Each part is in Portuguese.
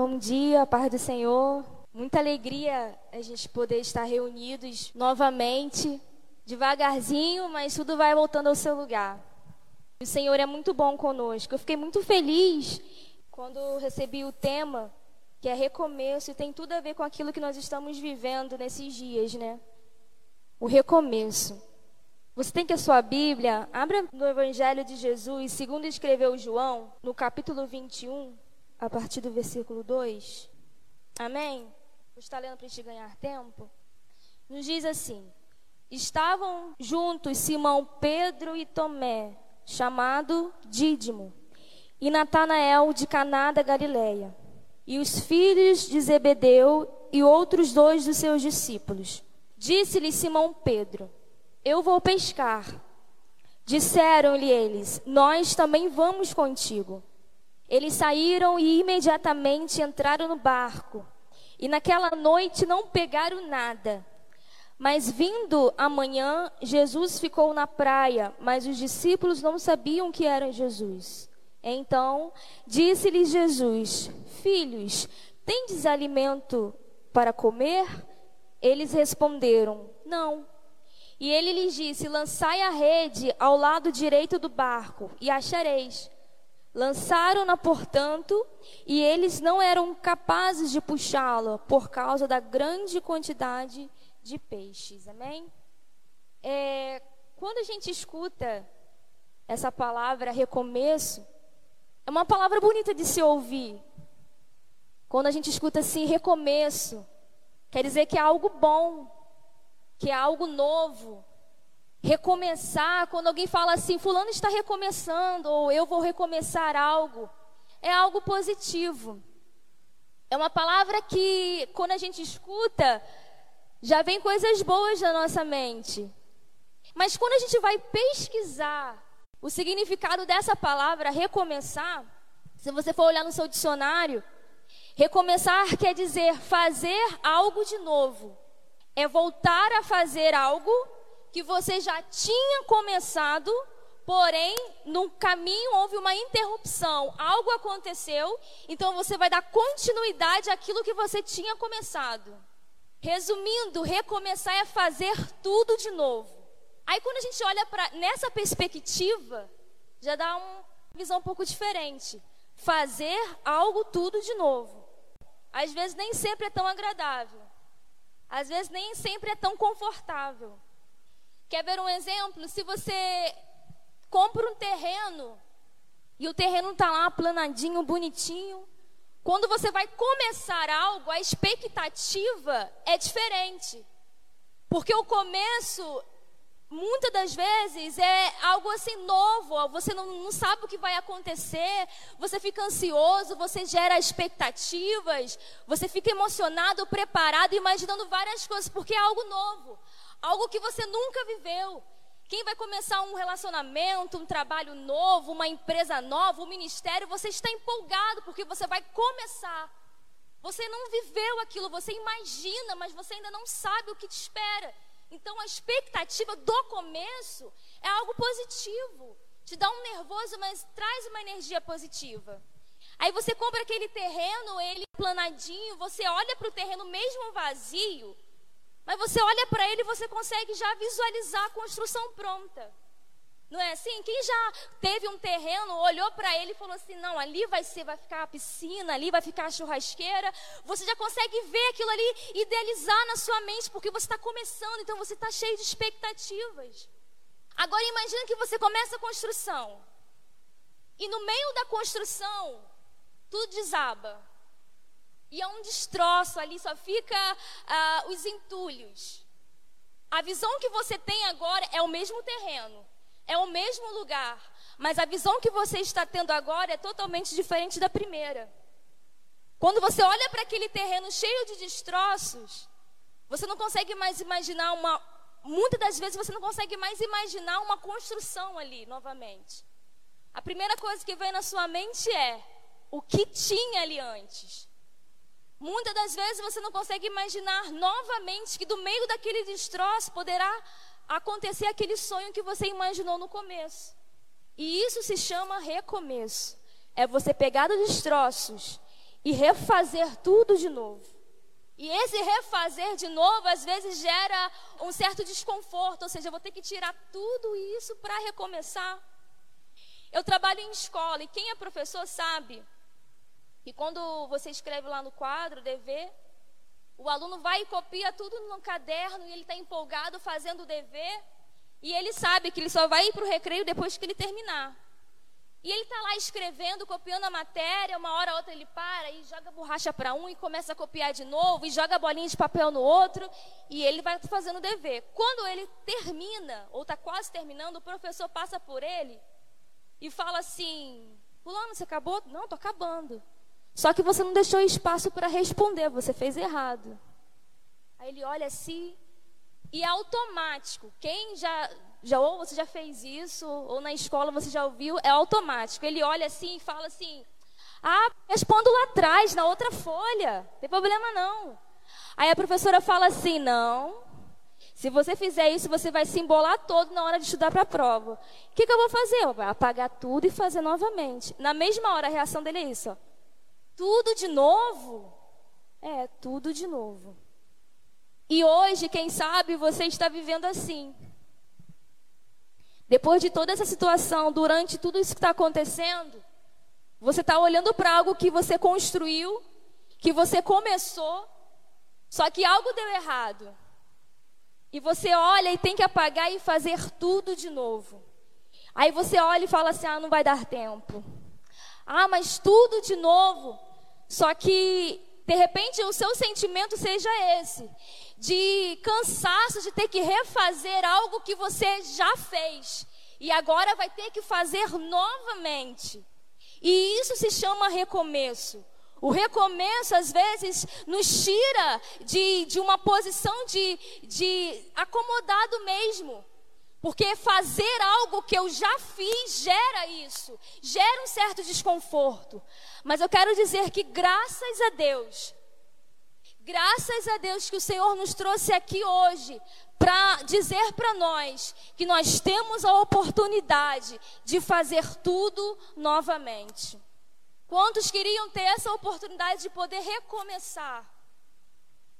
Bom dia, paz do Senhor. Muita alegria a gente poder estar reunidos novamente, devagarzinho, mas tudo vai voltando ao seu lugar. O Senhor é muito bom conosco. Eu fiquei muito feliz quando recebi o tema, que é recomeço, e tem tudo a ver com aquilo que nós estamos vivendo nesses dias, né? O recomeço. Você tem que a sua Bíblia, abra no Evangelho de Jesus, segundo escreveu João, no capítulo 21, a partir do versículo 2. Amém? Você está lendo para a gente ganhar tempo? Nos diz assim: Estavam juntos Simão Pedro e Tomé, chamado Dídimo, e Natanael de Caná da Galileia, e os filhos de Zebedeu e outros dois dos seus discípulos. Disse-lhe Simão Pedro: Eu vou pescar. Disseram-lhe eles: Nós também vamos contigo. Eles saíram e imediatamente entraram no barco. E naquela noite não pegaram nada. Mas vindo amanhã, Jesus ficou na praia, mas os discípulos não sabiam que era Jesus. Então disse-lhes Jesus: Filhos, tendes alimento para comer? Eles responderam: Não. E ele lhes disse: Lançai a rede ao lado direito do barco e achareis. Lançaram-na, portanto, e eles não eram capazes de puxá-la por causa da grande quantidade de peixes. Amém? É, quando a gente escuta essa palavra recomeço, é uma palavra bonita de se ouvir. Quando a gente escuta assim, recomeço, quer dizer que é algo bom, que é algo novo, recomeçar, quando alguém fala assim, fulano está recomeçando, ou eu vou recomeçar algo, é algo positivo. É uma palavra que, quando a gente escuta, já vem coisas boas na nossa mente. Mas quando a gente vai pesquisar o significado dessa palavra, recomeçar, se você for olhar no seu dicionário, recomeçar quer dizer fazer algo de novo. É voltar a fazer algo que você já tinha começado, porém, no caminho houve uma interrupção, algo aconteceu, então você vai dar continuidade àquilo que você tinha começado. Resumindo, recomeçar é fazer tudo de novo. Aí quando a gente olha para nessa perspectiva, já dá uma visão um pouco diferente. Fazer algo tudo de novo. Às vezes nem sempre é tão agradável. Às vezes nem sempre é tão confortável. Quer ver um exemplo? Se você compra um terreno e o terreno está lá planadinho, bonitinho, quando você vai começar algo, a expectativa é diferente. Porque o começo, muitas das vezes, é algo assim novo, você não, não, sabe o que vai acontecer, você fica ansioso, você gera expectativas, você fica emocionado, preparado, imaginando várias coisas, porque é algo novo algo que você nunca viveu. Quem vai começar um relacionamento, um trabalho novo, uma empresa nova, um ministério, você está empolgado porque você vai começar. Você não viveu aquilo, você imagina, mas você ainda não sabe o que te espera. Então a expectativa do começo é algo positivo. Te dá um nervoso, mas traz uma energia positiva. Aí você compra aquele terreno, ele planadinho, você olha para o terreno mesmo vazio, mas você olha para ele e você consegue já visualizar a construção pronta. Não é assim? Quem já teve um terreno, olhou para ele e falou assim: não, ali vai ser, vai ficar a piscina, ali vai ficar a churrasqueira. Você já consegue ver aquilo ali, idealizar na sua mente, porque você está começando, então você está cheio de expectativas. Agora imagine que você começa a construção. E no meio da construção, tudo desaba. E é um destroço ali, só fica uh, os entulhos. A visão que você tem agora é o mesmo terreno, é o mesmo lugar, mas a visão que você está tendo agora é totalmente diferente da primeira. Quando você olha para aquele terreno cheio de destroços, você não consegue mais imaginar uma. Muitas das vezes você não consegue mais imaginar uma construção ali novamente. A primeira coisa que vem na sua mente é o que tinha ali antes. Muitas das vezes você não consegue imaginar novamente que do meio daquele destroço poderá acontecer aquele sonho que você imaginou no começo. E isso se chama recomeço. É você pegar os destroços e refazer tudo de novo. E esse refazer de novo, às vezes, gera um certo desconforto, ou seja, eu vou ter que tirar tudo isso para recomeçar. Eu trabalho em escola e quem é professor sabe que quando você escreve lá no quadro, dever, o aluno vai e copia tudo no caderno e ele está empolgado fazendo o dever e ele sabe que ele só vai ir para o recreio depois que ele terminar. E ele está lá escrevendo, copiando a matéria, uma hora ou outra ele para e joga borracha para um e começa a copiar de novo e joga bolinha de papel no outro e ele vai fazendo o dever. Quando ele termina, ou está quase terminando, o professor passa por ele e fala assim: Fulano, você acabou? Não, estou acabando. Só que você não deixou espaço para responder, você fez errado. Aí ele olha assim e é automático. Quem já já ou você já fez isso, ou na escola você já ouviu, é automático. Ele olha assim e fala assim: Ah, respondo lá atrás, na outra folha. Não tem problema não. Aí a professora fala assim: Não. Se você fizer isso, você vai se embolar todo na hora de estudar para a prova. O que, que, eu vou fazer? Eu vou apagar tudo e fazer novamente. Na mesma hora, a reação dele é isso: ó. Tudo de novo? É, tudo de novo. E hoje, quem sabe, você está vivendo assim. Depois de toda essa situação, durante tudo isso que está acontecendo, você está olhando para algo que você construiu, que você começou, só que algo deu errado. E você olha e tem que apagar e fazer tudo de novo. Aí você olha e fala assim: ah, não vai dar tempo. Ah, mas tudo de novo. Só que, de repente, o seu sentimento seja esse: de cansaço de ter que refazer algo que você já fez e agora vai ter que fazer novamente. E isso se chama recomeço. O recomeço, às vezes, nos tira de, de uma posição de, de acomodado mesmo. Porque fazer algo que eu já fiz gera isso, gera um certo desconforto. Mas eu quero dizer que, graças a Deus, Graças a Deus que o Senhor nos trouxe aqui hoje para dizer para nós que nós temos a oportunidade de fazer tudo novamente. Quantos queriam ter essa oportunidade de poder recomeçar?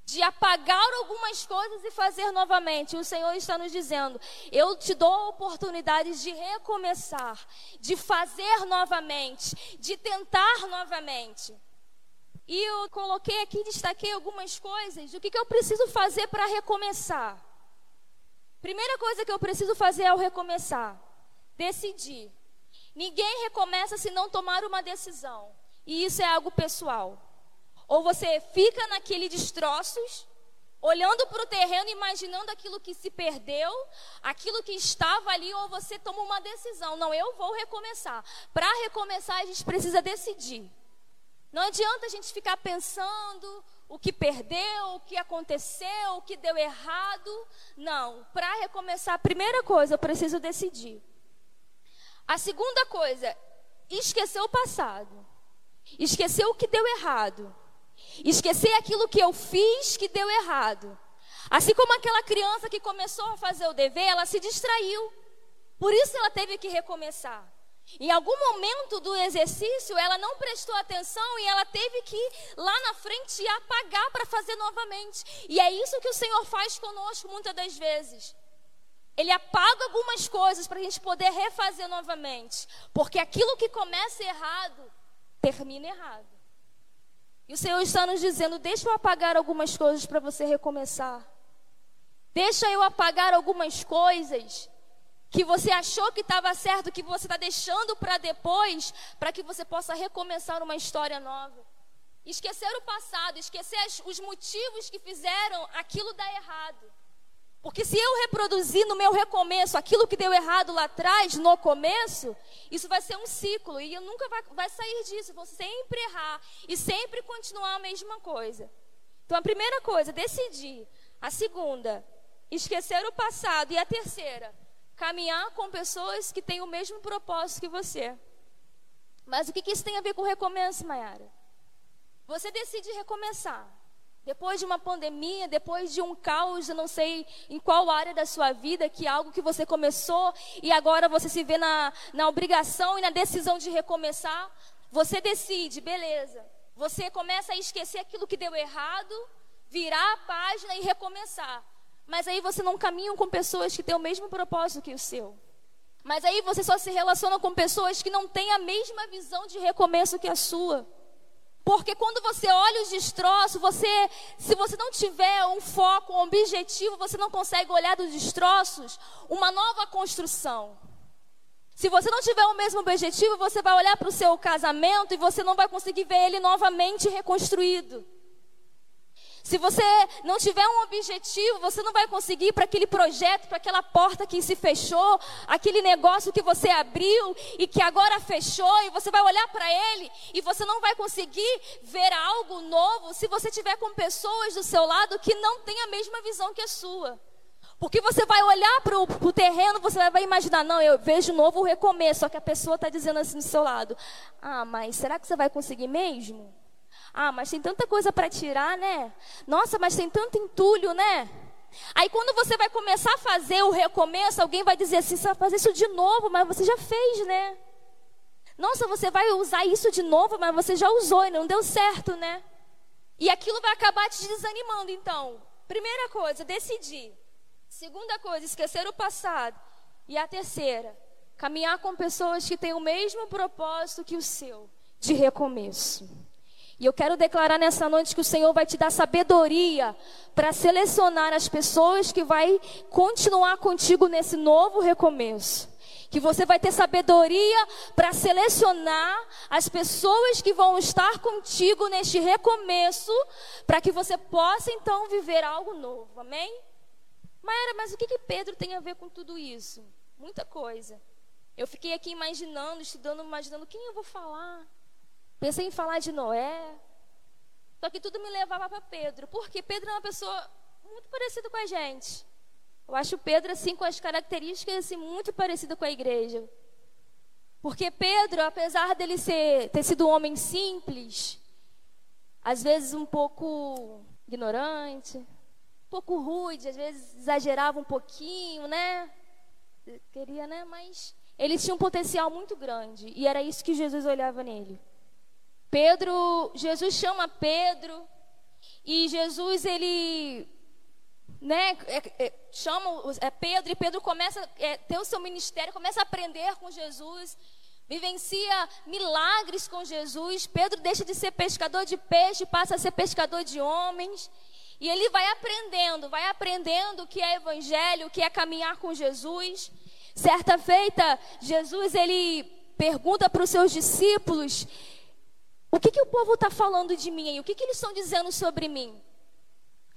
De apagar algumas coisas e fazer novamente. O Senhor está nos dizendo: eu te dou a oportunidade de recomeçar, de fazer novamente, de tentar novamente. E eu coloquei aqui, destaquei algumas coisas. O que, que eu preciso fazer para recomeçar? Primeira coisa que eu preciso fazer ao recomeçar: decidir. Ninguém recomeça se não tomar uma decisão. E isso é algo pessoal. Ou você fica naquele destroços, olhando para o terreno, imaginando aquilo que se perdeu, aquilo que estava ali, ou você toma uma decisão. Não, eu vou recomeçar. Para recomeçar, a gente precisa decidir. Não adianta a gente ficar pensando o que perdeu, o que aconteceu, o que deu errado. Não, para recomeçar, a primeira coisa, eu preciso decidir. A segunda coisa, esquecer o passado. Esquecer o que deu errado. Esquecer aquilo que eu fiz que deu errado. Assim como aquela criança que começou a fazer o dever, ela se distraiu. Por isso ela teve que recomeçar. Em algum momento do exercício, ela não prestou atenção e ela teve que lá na frente apagar para fazer novamente. E é isso que o Senhor faz conosco muitas das vezes. Ele apaga algumas coisas para a gente poder refazer novamente. Porque aquilo que começa errado, termina errado. E o Senhor está nos dizendo: deixa eu apagar algumas coisas para você recomeçar. Deixa eu apagar algumas coisas que você achou que estava certo, que você está deixando para depois, para que você possa recomeçar uma história nova. Esquecer o passado, esquecer os motivos que fizeram aquilo dar errado. Porque se eu reproduzir no meu recomeço aquilo que deu errado lá atrás, no começo, isso vai ser um ciclo e eu nunca vai, vai sair disso. Vou sempre errar e sempre continuar a mesma coisa. Então, a primeira coisa, decidir. A segunda, esquecer o passado. E a terceira, caminhar com pessoas que têm o mesmo propósito que você. Mas o que, isso tem a ver com recomeço, Mayara? Você decide recomeçar. Depois de uma pandemia, depois de um caos, eu não sei em qual área da sua vida, que é algo que você começou e agora você se vê na, na obrigação e na decisão de recomeçar, você decide, beleza, Você começa a esquecer aquilo que deu errado, virar a página e recomeçar. Mas aí você não caminha com pessoas que têm o mesmo propósito que o seu. Mas aí você só se relaciona com pessoas que não têm a mesma visão de recomeço que a sua. Porque quando você olha os destroços, você, se você não tiver um foco, um objetivo, você não consegue olhar dos destroços uma nova construção. Se você não tiver o mesmo objetivo, você vai olhar para o seu casamento e você não vai conseguir ver ele novamente reconstruído. Se você não tiver um objetivo, você não vai conseguir para aquele projeto, para aquela porta que se fechou, aquele negócio que você abriu e que agora fechou, e você vai olhar para ele e você não vai conseguir ver algo novo se você tiver com pessoas do seu lado que não têm a mesma visão que a sua. Porque você vai olhar para o terreno, você vai imaginar, não, eu vejo novo recomeço, só que a pessoa está dizendo assim do seu lado, ah, mas será que você vai conseguir mesmo? Ah, mas tem tanta coisa para tirar, né? Nossa, mas tem tanto entulho, né? Aí quando você vai começar a fazer o recomeço, alguém vai dizer assim: você vai fazer isso de novo, mas você já fez, né? Nossa, você vai usar isso de novo, mas você já usou e não deu certo, né? E aquilo vai acabar te desanimando. Então, primeira coisa, decidir. Segunda coisa, esquecer o passado. E a terceira, caminhar com pessoas que têm o mesmo propósito que o seu, de recomeço. E eu quero declarar nessa noite que o Senhor vai te dar sabedoria para selecionar as pessoas que vai continuar contigo nesse novo recomeço. Que você vai ter sabedoria para selecionar as pessoas que vão estar contigo neste recomeço, para que você possa então viver algo novo. Amém? Maera, mas o que, que Pedro tem a ver com tudo isso? Muita coisa. Eu fiquei aqui imaginando, estudando, imaginando quem eu vou falar. Pensei em falar de Noé. Só que tudo me levava para Pedro. Porque Pedro é uma pessoa muito parecida com a gente. Eu acho Pedro, assim, com as características, assim, muito parecido com a igreja. Porque Pedro, apesar dele ser, ter sido um homem simples, às vezes um pouco ignorante, um pouco rude, às vezes exagerava um pouquinho, né? Queria, né? Mas ele tinha um potencial muito grande. E era isso que Jesus olhava nele. Pedro, Jesus chama Pedro e Jesus ele né, é, é, chama é, Pedro e Pedro começa a é, ter o seu ministério, começa a aprender com Jesus, vivencia milagres com Jesus. Pedro deixa de ser pescador de peixe, passa a ser pescador de homens. E ele vai aprendendo, vai aprendendo o que é evangelho, o que é caminhar com Jesus. Certa feita, Jesus ele pergunta para os seus discípulos o que, que o povo está falando de mim aí? O que, que eles estão dizendo sobre mim?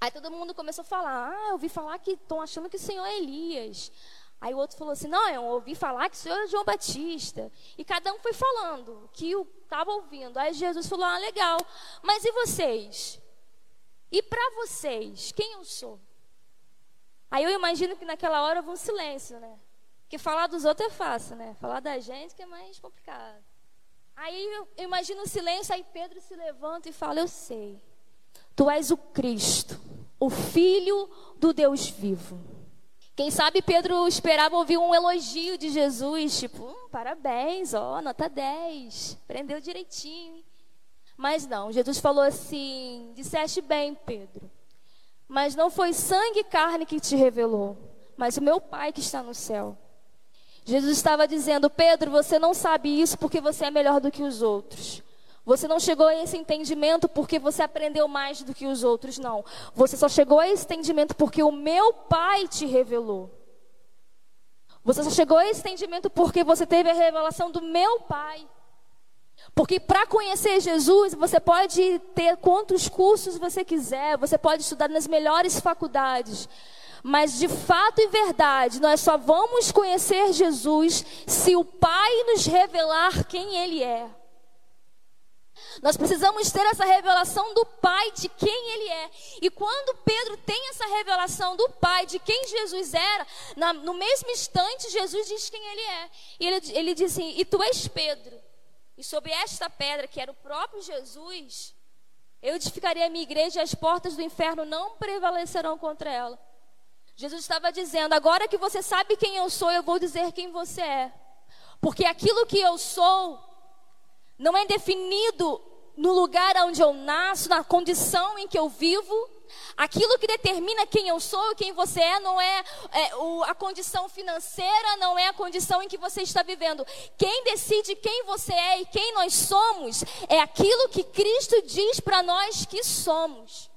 Aí todo mundo começou a falar: Ah, eu ouvi falar que estão achando que o Senhor é Elias. Aí o outro falou assim: Não, eu ouvi falar que o Senhor é João Batista. E cada um foi falando o que estava ouvindo. Aí Jesus falou: Ah, legal. Mas e vocês? E para vocês, quem eu sou? Aí eu imagino que naquela hora houve um silêncio, né? Porque falar dos outros é fácil, né? Falar da gente que é mais complicado. Aí eu imagino o silêncio, aí Pedro se levanta e fala: Eu sei, tu és o Cristo, o Filho do Deus vivo. Quem sabe Pedro esperava ouvir um elogio de Jesus, tipo, hum, parabéns, ó, nota 10, aprendeu direitinho. Mas não, Jesus falou assim: disseste bem, Pedro, mas não foi sangue e carne que te revelou, mas o meu Pai que está no céu. Jesus estava dizendo: Pedro, você não sabe isso porque você é melhor do que os outros. Você não chegou a esse entendimento porque você aprendeu mais do que os outros, não. Você só chegou a esse entendimento porque o meu Pai te revelou. Você só chegou a esse entendimento porque você teve a revelação do meu Pai. Porque para conhecer Jesus, você pode ter quantos cursos você quiser, você pode estudar nas melhores faculdades. Mas de fato e verdade, nós só vamos conhecer Jesus se o Pai nos revelar quem Ele é. Nós precisamos ter essa revelação do Pai de quem Ele é. E quando Pedro tem essa revelação do Pai de quem Jesus era, na, no mesmo instante Jesus diz quem Ele é. E ele, ele diz assim: E tu és Pedro. E sobre esta pedra, que era o próprio Jesus, eu edificarei a minha igreja e as portas do inferno não prevalecerão contra ela. Jesus estava dizendo: agora que você sabe quem eu sou, eu vou dizer quem você é. Porque aquilo que eu sou não é definido no lugar onde eu nasço, na condição em que eu vivo. Aquilo que determina quem eu sou e quem você é não é, é o, a condição financeira, não é a condição em que você está vivendo. Quem decide quem você é e quem nós somos é aquilo que Cristo diz para nós que somos.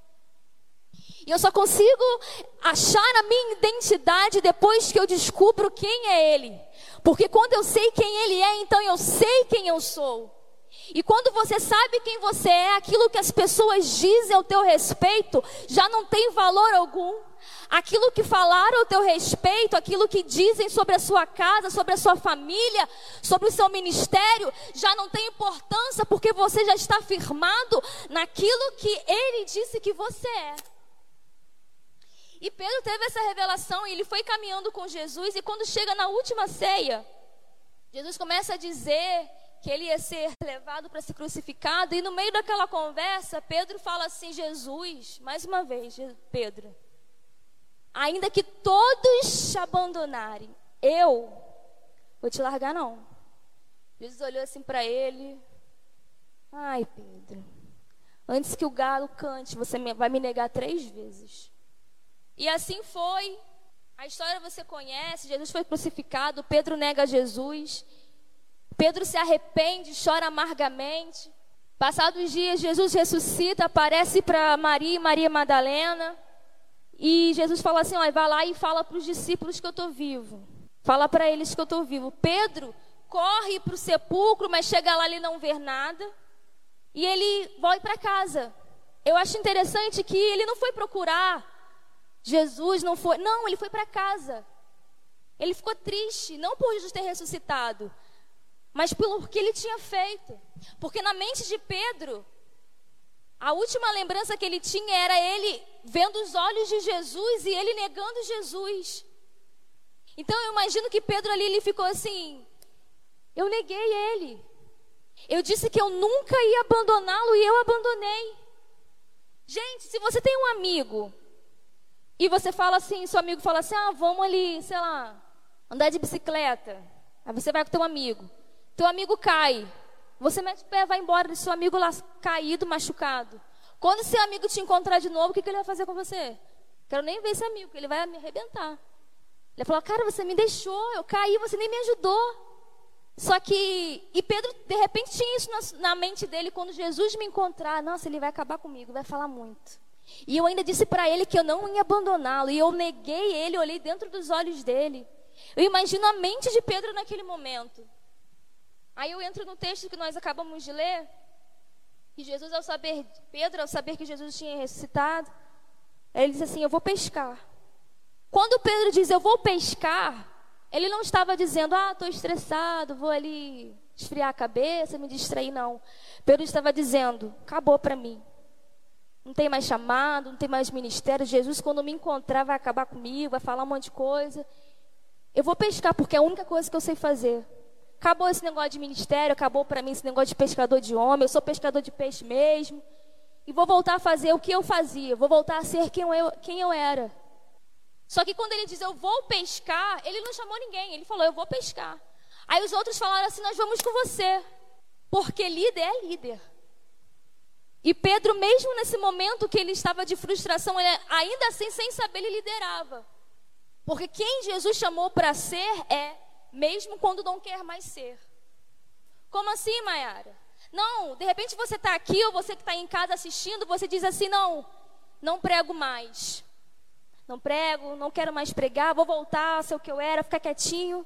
E eu só consigo achar a minha identidade depois que eu descubro quem é Ele. Porque quando eu sei quem Ele é, então eu sei quem eu sou. E quando você sabe quem você é, aquilo que as pessoas dizem ao teu respeito já não tem valor algum. Aquilo que falaram ao teu respeito, aquilo que dizem sobre a sua casa, sobre a sua família, sobre o seu ministério, já não tem importância porque você já está firmado naquilo que ele disse que você é. E Pedro teve essa revelação e ele foi caminhando com Jesus e quando chega na última ceia, Jesus começa a dizer que ele ia ser levado para ser crucificado. E no meio daquela conversa, Pedro fala assim: Jesus, mais uma vez, Pedro, ainda que todos te abandonarem, eu vou te largar, não. Jesus olhou assim para ele: Ai, Pedro, antes que o galo cante, você vai me negar três vezes. E assim foi. A história você conhece: Jesus foi crucificado, Pedro nega Jesus. Pedro se arrepende, chora amargamente. Passados dias, Jesus ressuscita, aparece para Maria e Maria Madalena. E Jesus fala assim: ó, vai lá e fala para os discípulos que eu estou vivo. Fala para eles que eu estou vivo. Pedro corre para o sepulcro, mas chega lá e não vê nada. E ele vai para casa. Eu acho interessante que ele não foi procurar Jesus, não foi. Não, ele foi para casa. Ele ficou triste, não por Jesus ter ressuscitado, mas pelo que ele tinha feito. Porque na mente de Pedro, a última lembrança que ele tinha era ele vendo os olhos de Jesus e ele negando Jesus. Então eu imagino que Pedro ali ele ficou assim: eu neguei ele. Eu disse que eu nunca ia abandoná-lo e eu abandonei. Gente, se você tem um amigo e você fala assim, seu amigo fala assim: "Ah, vamos ali, sei lá, andar de bicicleta". Aí você vai com teu amigo. Teu amigo cai. Você mete o pé, vai embora, deixa seu amigo lá caído, machucado. Quando seu amigo te encontrar de novo, o que, que ele vai fazer com você? Quero nem ver esse amigo, ele vai me arrebentar. Ele falar, cara, você me deixou, eu caí, você nem me ajudou. Só que, e Pedro, de repente, tinha isso na, na mente dele, quando Jesus me encontrar, nossa, ele vai acabar comigo, vai falar muito. E eu ainda disse para ele que eu não ia abandoná-lo, e eu neguei ele, olhei dentro dos olhos dele. Eu imagino a mente de Pedro naquele momento. Aí eu entro no texto que nós acabamos de ler, que Jesus, ao saber, Pedro, ao saber que Jesus tinha ressuscitado, ele diz assim: Eu vou pescar. Quando Pedro diz eu vou pescar, ele não estava dizendo, ah, estou estressado, vou ali esfriar a cabeça, me distrair, não. Pedro estava dizendo: acabou para mim. Não tem mais chamado, não tem mais ministério. Jesus, quando me encontrar, vai acabar comigo, vai falar um monte de coisa. Eu vou pescar, porque é a única coisa que eu sei fazer. Acabou esse negócio de ministério, acabou para mim esse negócio de pescador de homem. Eu sou pescador de peixe mesmo. E vou voltar a fazer o que eu fazia. Vou voltar a ser quem eu, quem eu era. Só que quando ele diz eu vou pescar, ele não chamou ninguém. Ele falou eu vou pescar. Aí os outros falaram assim: nós vamos com você. Porque líder é líder. E Pedro, mesmo nesse momento que ele estava de frustração, ele, ainda assim, sem saber, ele liderava. Porque quem Jesus chamou para ser é mesmo quando não quer mais ser. Como assim, Mayara? Não, de repente você está aqui ou você que está em casa assistindo, você diz assim: não, não prego mais. Não prego, não quero mais pregar, vou voltar a ser o que eu era, ficar quietinho.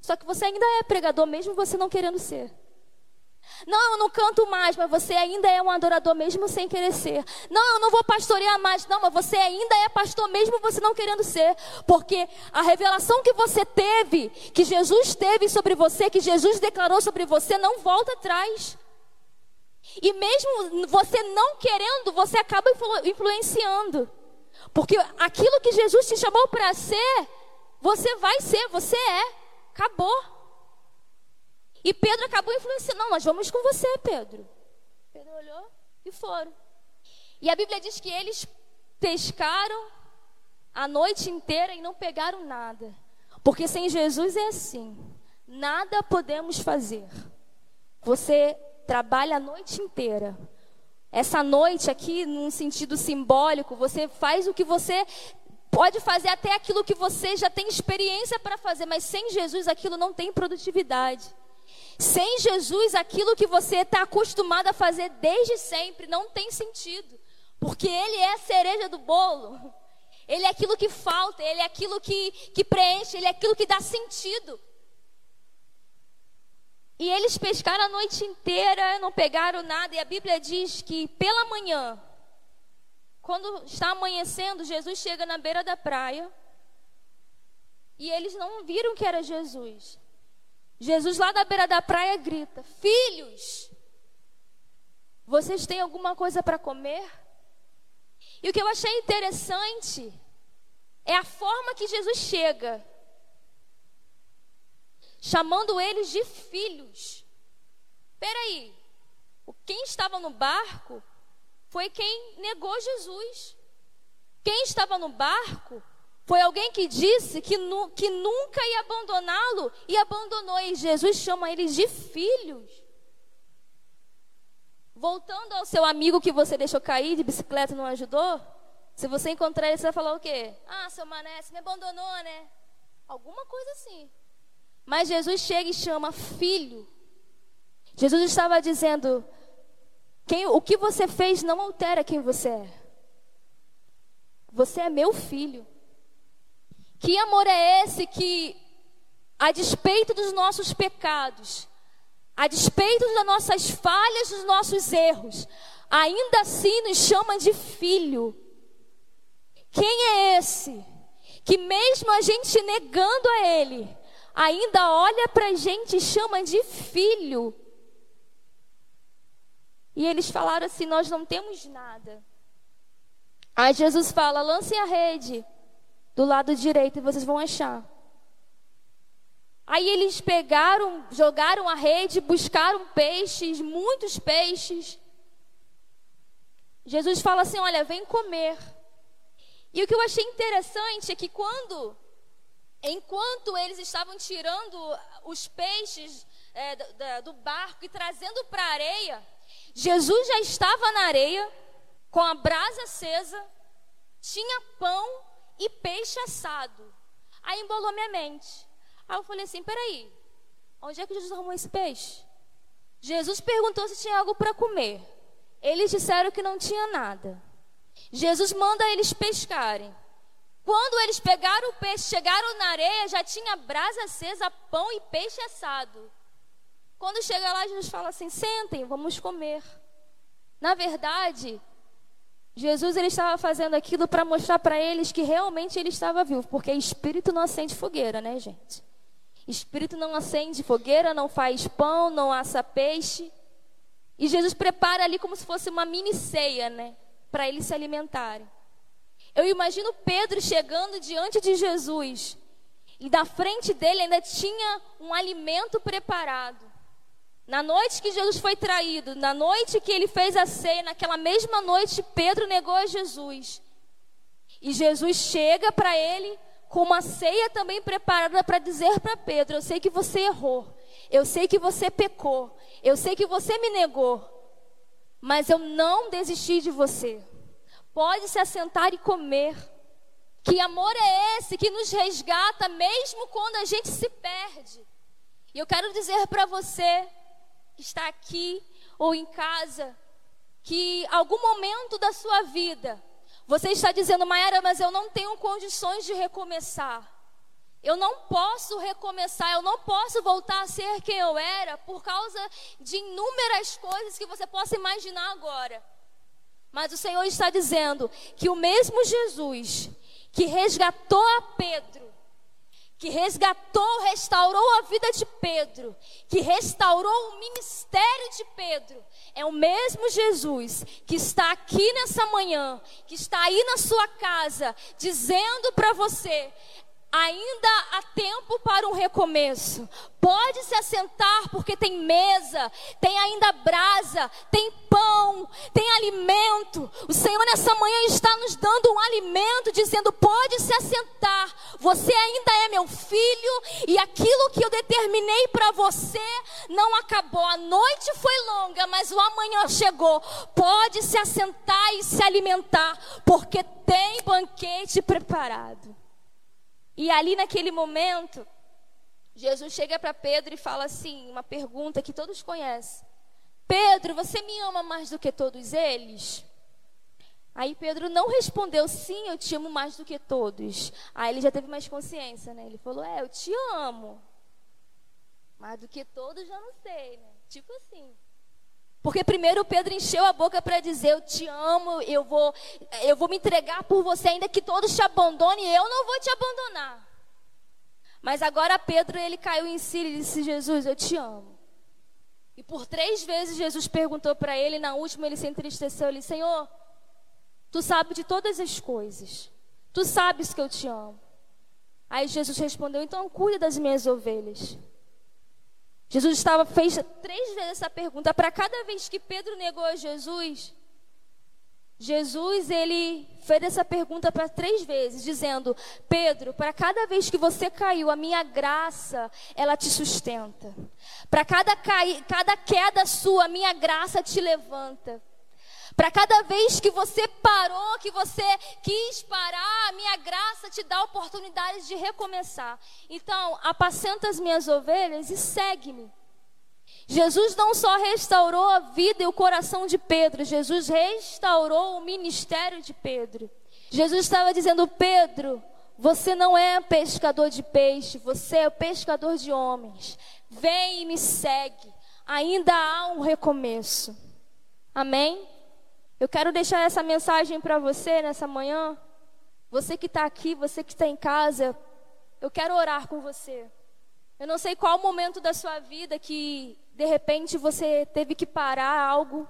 Só que você ainda é pregador, mesmo você não querendo ser. Não, eu não canto mais, mas você ainda é um adorador mesmo sem querer ser. Não, eu não vou pastorear mais, não, mas você ainda é pastor mesmo você não querendo ser. Porque a revelação que você teve, que Jesus teve sobre você, que Jesus declarou sobre você, não volta atrás. E mesmo você não querendo, você acaba influenciando. Porque aquilo que Jesus te chamou para ser, você vai ser, você é. Acabou. E Pedro acabou influenciando. Não, nós vamos com você, Pedro. Pedro olhou e foram. E a Bíblia diz que eles pescaram a noite inteira e não pegaram nada. Porque sem Jesus é assim. Nada podemos fazer. Você trabalha a noite inteira, Essa noite aqui, num sentido simbólico, você faz o que você pode fazer até aquilo que você já tem experiência para fazer, mas sem Jesus aquilo não tem produtividade. Sem Jesus, aquilo que você está acostumado a fazer desde sempre não tem sentido, porque Ele é a cereja do bolo. Ele é aquilo que falta, Ele é aquilo que, que preenche, Ele é aquilo que dá sentido. E eles pescaram a noite inteira, não pegaram nada, e a Bíblia diz que pela manhã, quando está amanhecendo, Jesus chega na beira da praia, e eles não viram que era Jesus. Jesus lá da beira da praia grita: Filhos, vocês têm alguma coisa para comer? E o que eu achei interessante é a forma que Jesus chega, chamando eles de filhos. Peraí, quem estava no barco foi quem negou Jesus. Quem estava no barco foi alguém que disse que, nu, que nunca ia abandoná-lo e abandonou. E Jesus chama eles de filhos. Voltando ao seu amigo que você deixou cair de bicicleta e não ajudou, se você encontrar ele, você vai falar o quê? Ah, seu mané, você me abandonou, né? Alguma coisa assim. Mas Jesus chega e chama filho. Jesus estava dizendo: quem, o que você fez não altera quem você é. Você é meu filho. Que amor é esse que, a despeito dos nossos pecados, a despeito das nossas falhas, dos nossos erros, ainda assim nos chama de filho? Quem é esse que, mesmo a gente negando a Ele, ainda olha para a gente e chama de filho? E eles falaram assim: Nós não temos nada. Aí Jesus fala: Lancem a rede do lado direito e vocês vão achar. Aí eles pegaram, jogaram a rede, buscaram peixes, muitos peixes. Jesus fala assim: Olha, vem comer. E o que eu achei interessante é que quando, enquanto eles estavam tirando os peixes é, do, do barco e trazendo para a areia, Jesus já estava na areia com a brasa acesa, tinha pão e peixe assado. Aí embolou minha mente. Aí eu falei assim: peraí, onde é que Jesus arrumou esse peixe? Jesus perguntou se tinha algo para comer. Eles disseram que não tinha nada. Jesus manda eles pescarem. Quando eles pegaram o peixe, chegaram na areia, já tinha brasa acesa, pão e peixe assado. Quando chega lá, Jesus fala assim: sentem, vamos comer. Na verdade, Jesus ele estava fazendo aquilo para mostrar para eles que realmente ele estava vivo, porque espírito não acende fogueira, né, gente? Espírito não acende fogueira, não faz pão, não assa peixe. E Jesus prepara ali como se fosse uma mini ceia, né, para eles se alimentarem. Eu imagino Pedro chegando diante de Jesus e da frente dele ainda tinha um alimento preparado. Na noite que Jesus foi traído, na noite que ele fez a ceia, naquela mesma noite, Pedro negou a Jesus. E Jesus chega para ele com uma ceia também preparada para dizer para Pedro: Eu sei que você errou, eu sei que você pecou, eu sei que você me negou, mas eu não desisti de você. Pode se assentar e comer. Que amor é esse que nos resgata mesmo quando a gente se perde? E eu quero dizer para você que está aqui ou em casa, que algum momento da sua vida você está dizendo, Mayara, mas eu não tenho condições de recomeçar. Eu não posso recomeçar, eu não posso voltar a ser quem eu era por causa de inúmeras coisas que você possa imaginar agora. Mas o Senhor está dizendo que o mesmo Jesus que resgatou a Pedro que resgatou, restaurou a vida de Pedro, que restaurou o ministério de Pedro, é o mesmo Jesus que está aqui nessa manhã, que está aí na sua casa, dizendo para você: Ainda há tempo para um recomeço. Pode se assentar porque tem mesa, tem ainda brasa, tem pão, tem alimento. O Senhor nessa manhã está nos dando um alimento, dizendo: pode se assentar. Você ainda é meu filho e aquilo que eu determinei para você não acabou. A noite foi longa, mas o amanhã chegou. Pode se assentar e se alimentar, porque tem banquete preparado. E ali naquele momento, Jesus chega para Pedro e fala assim, uma pergunta que todos conhecem. Pedro, você me ama mais do que todos eles? Aí Pedro não respondeu, sim, eu te amo mais do que todos. Aí ele já teve mais consciência, né? Ele falou, é, eu te amo. Mais do que todos, já não sei, né? Tipo assim. Porque primeiro Pedro encheu a boca para dizer: Eu te amo, eu vou, eu vou me entregar por você, ainda que todos te abandonem, eu não vou te abandonar. Mas agora Pedro ele caiu em si e disse: Jesus, eu te amo. E por três vezes Jesus perguntou para ele, na última ele se entristeceu. Ele disse: Senhor, tu sabes de todas as coisas, tu sabes que eu te amo. Aí Jesus respondeu: Então cuida das minhas ovelhas. Jesus estava fez três vezes essa pergunta. Para cada vez que Pedro negou a Jesus, Jesus ele fez essa pergunta para três vezes, dizendo: Pedro, para cada vez que você caiu, a minha graça ela te sustenta. Para cada, cada queda sua, a minha graça te levanta. Para cada vez que você parou, que você quis parar, a minha graça te dá oportunidade de recomeçar. Então, apacenta as minhas ovelhas e segue-me. Jesus não só restaurou a vida e o coração de Pedro, Jesus restaurou o ministério de Pedro. Jesus estava dizendo: Pedro, você não é pescador de peixe, você é pescador de homens. Vem e me segue. Ainda há um recomeço. Amém? Eu quero deixar essa mensagem para você nessa manhã. Você que está aqui, você que está em casa, eu quero orar com você. Eu não sei qual momento da sua vida que de repente você teve que parar algo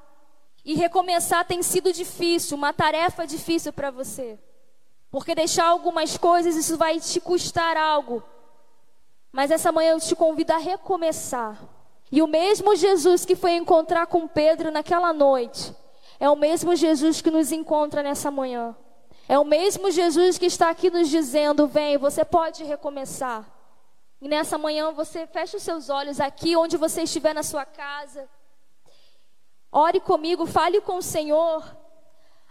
e recomeçar tem sido difícil, uma tarefa difícil para você. Porque deixar algumas coisas isso vai te custar algo. Mas essa manhã eu te convido a recomeçar. E o mesmo Jesus que foi encontrar com Pedro naquela noite, é o mesmo Jesus que nos encontra nessa manhã. É o mesmo Jesus que está aqui nos dizendo: vem, você pode recomeçar. E nessa manhã você fecha os seus olhos aqui, onde você estiver na sua casa. Ore comigo, fale com o Senhor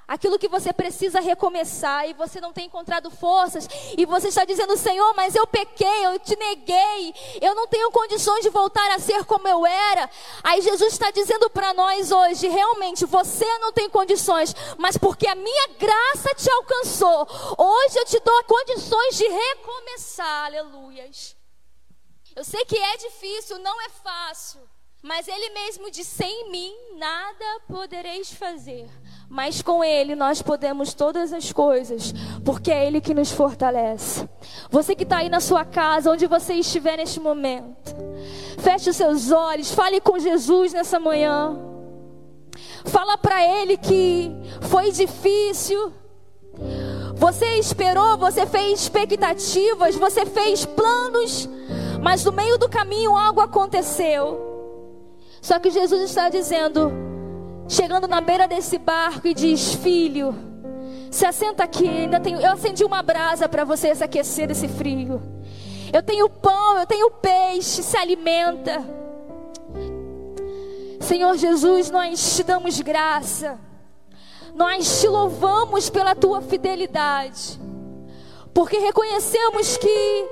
aquilo que você precisa recomeçar e você não tem encontrado forças e você está dizendo, Senhor, mas eu pequei, eu te neguei, eu não tenho condições de voltar a ser como eu era. Aí Jesus está dizendo para nós hoje, realmente você não tem condições, mas porque a minha graça te alcançou, hoje eu te dou condições de recomeçar, aleluias. Eu sei que é difícil, não é fácil. Mas ele mesmo disse: sem mim nada podereis fazer. Mas com ele nós podemos todas as coisas, porque é ele que nos fortalece. Você que está aí na sua casa, onde você estiver neste momento, feche os seus olhos, fale com Jesus nessa manhã. Fala para ele que foi difícil. Você esperou, você fez expectativas, você fez planos, mas no meio do caminho algo aconteceu. Só que Jesus está dizendo, chegando na beira desse barco e diz: Filho, se assenta aqui, ainda tenho, eu acendi uma brasa para você se aquecer desse frio. Eu tenho pão, eu tenho peixe, se alimenta. Senhor Jesus, nós te damos graça. Nós te louvamos pela tua fidelidade. Porque reconhecemos que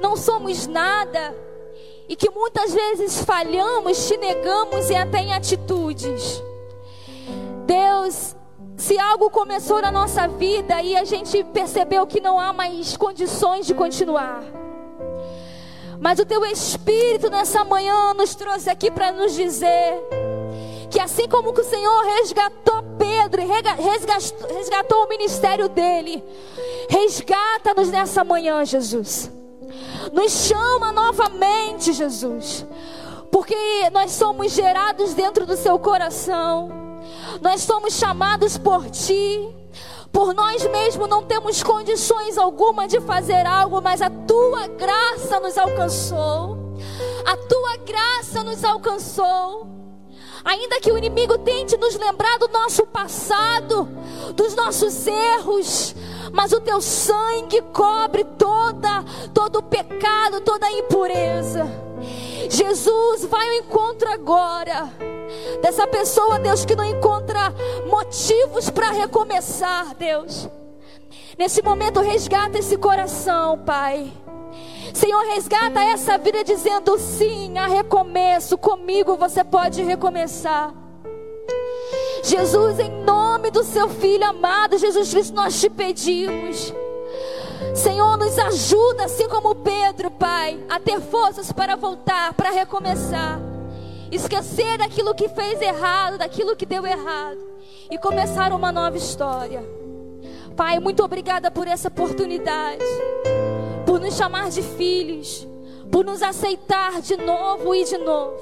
não somos nada e que muitas vezes falhamos, te negamos e até em atitudes. Se algo começou na nossa vida e a gente percebeu que não há mais condições de continuar. Mas o teu Espírito nessa manhã nos trouxe aqui para nos dizer que assim como que o Senhor resgatou Pedro e resgatou, resgatou o ministério dele, resgata-nos nessa manhã, Jesus. Nos chama novamente, Jesus. Porque nós somos gerados dentro do seu coração. Nós somos chamados por ti. Por nós mesmos não temos condições alguma de fazer algo, mas a tua graça nos alcançou. A tua graça nos alcançou. Ainda que o inimigo tente nos lembrar do nosso passado, dos nossos erros, mas o teu sangue cobre toda, todo o pecado, toda a impureza. Jesus, vai ao encontro agora dessa pessoa, Deus, que não encontra motivos para recomeçar, Deus. Nesse momento, resgata esse coração, Pai. Senhor, resgata essa vida dizendo sim, a recomeço. Comigo você pode recomeçar. Jesus, em nome do seu Filho amado, Jesus Cristo, nós te pedimos. Senhor, nos ajuda, assim como Pedro, Pai, a ter forças para voltar, para recomeçar. Esquecer daquilo que fez errado, daquilo que deu errado. E começar uma nova história. Pai, muito obrigada por essa oportunidade. Por nos chamar de filhos. Por nos aceitar de novo e de novo.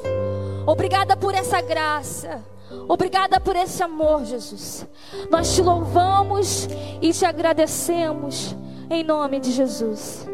Obrigada por essa graça. Obrigada por esse amor, Jesus. Nós te louvamos e te agradecemos em nome de Jesus.